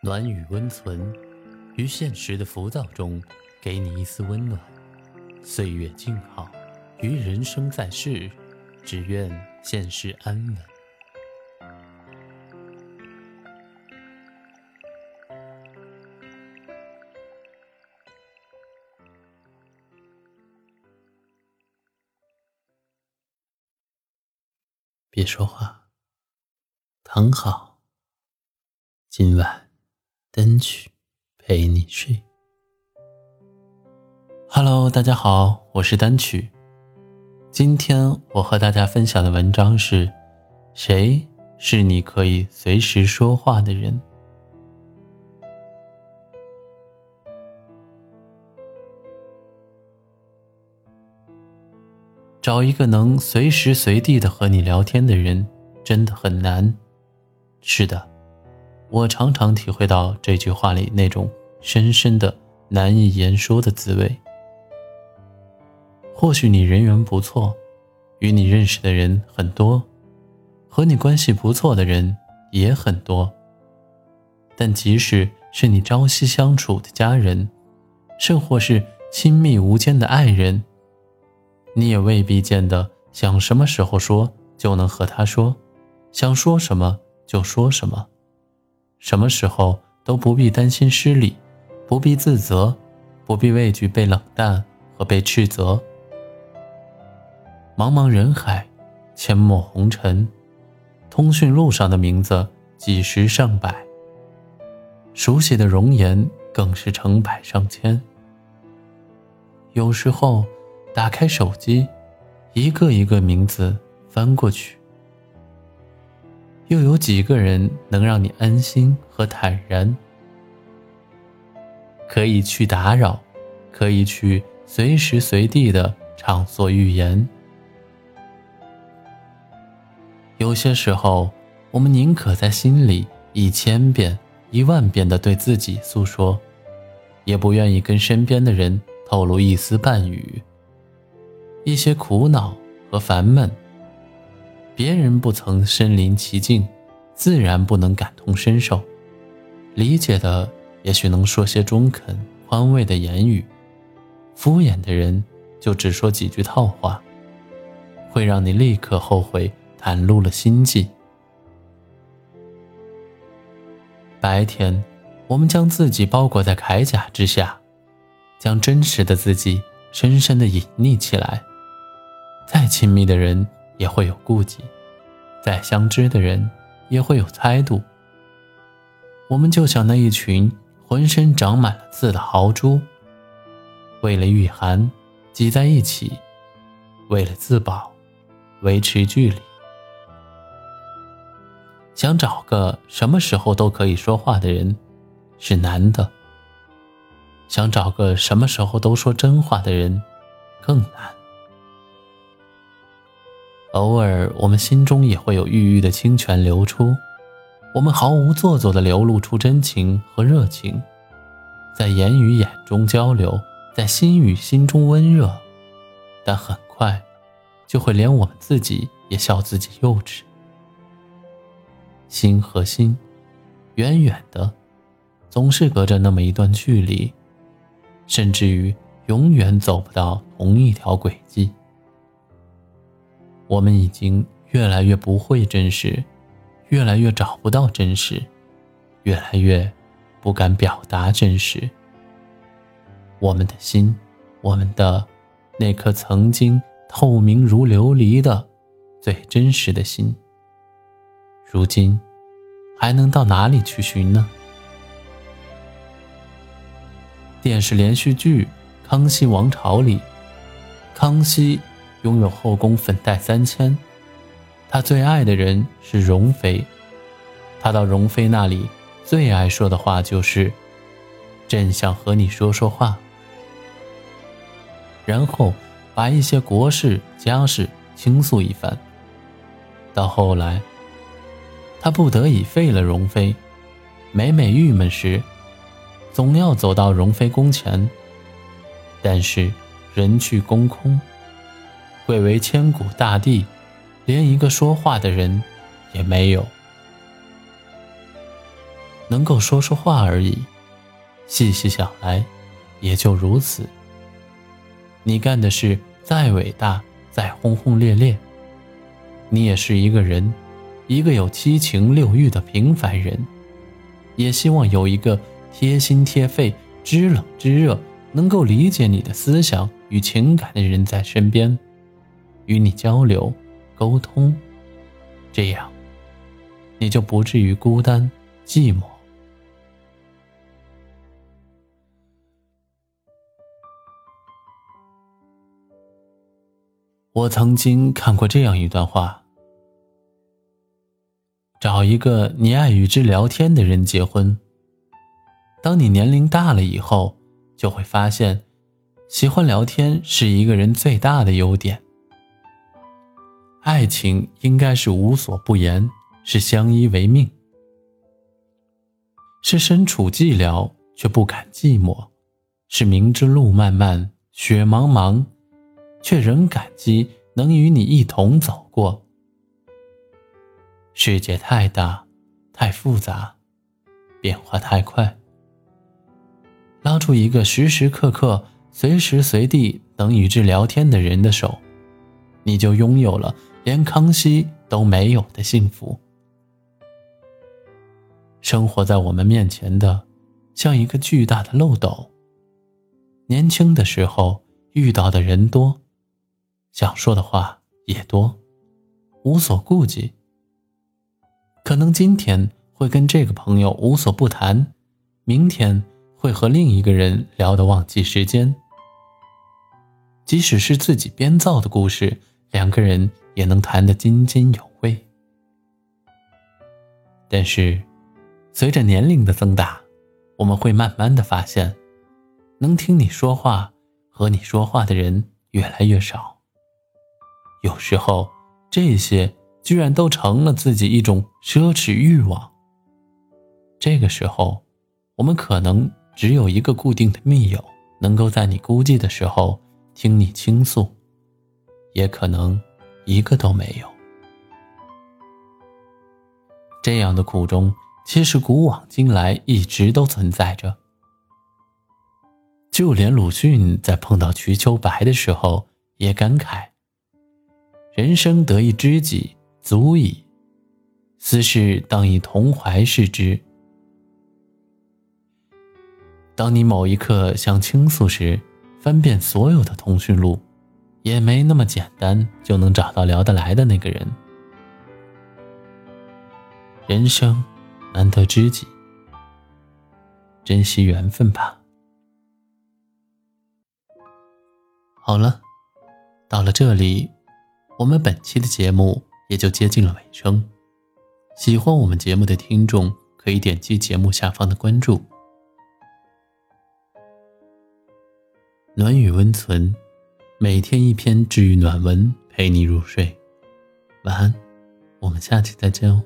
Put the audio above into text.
暖与温存，于现实的浮躁中，给你一丝温暖。岁月静好，于人生在世，只愿现世安稳。别说话，躺好。今晚，单曲陪你睡。Hello，大家好，我是单曲。今天我和大家分享的文章是：谁是你可以随时说话的人？找一个能随时随地的和你聊天的人，真的很难。是的，我常常体会到这句话里那种深深的难以言说的滋味。或许你人缘不错，与你认识的人很多，和你关系不错的人也很多。但即使是你朝夕相处的家人，甚或是亲密无间的爱人。你也未必见得想什么时候说就能和他说，想说什么就说什么，什么时候都不必担心失礼，不必自责，不必畏惧被冷淡和被斥责。茫茫人海，阡陌红尘，通讯录上的名字几十上百，熟悉的容颜更是成百上千。有时候。打开手机，一个一个名字翻过去，又有几个人能让你安心和坦然？可以去打扰，可以去随时随地的畅所欲言。有些时候，我们宁可在心里一千遍、一万遍的对自己诉说，也不愿意跟身边的人透露一丝半语。一些苦恼和烦闷，别人不曾身临其境，自然不能感同身受。理解的也许能说些中肯宽慰的言语，敷衍的人就只说几句套话，会让你立刻后悔袒露了心迹。白天，我们将自己包裹在铠甲之下，将真实的自己深深的隐匿起来。再亲密的人也会有顾忌，再相知的人也会有猜度。我们就像那一群浑身长满了刺的豪猪，为了御寒挤在一起，为了自保维持距离。想找个什么时候都可以说话的人是难的，想找个什么时候都说真话的人更难。偶尔，我们心中也会有郁郁的清泉流出，我们毫无做作地流露出真情和热情，在言语眼中交流，在心与心中温热，但很快，就会连我们自己也笑自己幼稚。心和心，远远的，总是隔着那么一段距离，甚至于永远走不到同一条轨迹。我们已经越来越不会真实，越来越找不到真实，越来越不敢表达真实。我们的心，我们的那颗曾经透明如琉璃的最真实的心，如今还能到哪里去寻呢？电视连续剧《康熙王朝》里，康熙。拥有后宫粉黛三千，他最爱的人是容妃。他到容妃那里最爱说的话就是：“朕想和你说说话。”然后把一些国事家事倾诉一番。到后来，他不得已废了容妃，每每郁闷时，总要走到容妃宫前。但是人去宫空。贵为千古大帝，连一个说话的人也没有。能够说说话而已。细细想来，也就如此。你干的事再伟大，再轰轰烈烈，你也是一个人，一个有七情六欲的平凡人。也希望有一个贴心贴肺、知冷知热、能够理解你的思想与情感的人在身边，与你交流、沟通，这样你就不至于孤单寂寞。我曾经看过这样一段话。找一个你爱与之聊天的人结婚。当你年龄大了以后，就会发现，喜欢聊天是一个人最大的优点。爱情应该是无所不言，是相依为命，是身处寂寥却不敢寂寞，是明知路漫漫雪茫茫，却仍感激能与你一同走过。世界太大，太复杂，变化太快。拉住一个时时刻刻、随时随地能与之聊天的人的手，你就拥有了连康熙都没有的幸福。生活在我们面前的，像一个巨大的漏斗。年轻的时候遇到的人多，想说的话也多，无所顾忌。可能今天会跟这个朋友无所不谈，明天会和另一个人聊得忘记时间。即使是自己编造的故事，两个人也能谈得津津有味。但是，随着年龄的增大，我们会慢慢的发现，能听你说话、和你说话的人越来越少。有时候，这些。居然都成了自己一种奢侈欲望。这个时候，我们可能只有一个固定的密友，能够在你孤寂的时候听你倾诉，也可能一个都没有。这样的苦衷，其实古往今来一直都存在着。就连鲁迅在碰到瞿秋白的时候，也感慨：“人生得一知己。”足矣，斯事当以同怀视之。当你某一刻想倾诉时，翻遍所有的通讯录，也没那么简单就能找到聊得来的那个人。人生难得知己，珍惜缘分吧。好了，到了这里，我们本期的节目。也就接近了尾声。喜欢我们节目的听众可以点击节目下方的关注。暖雨温存，每天一篇治愈暖文，陪你入睡。晚安，我们下期再见哦。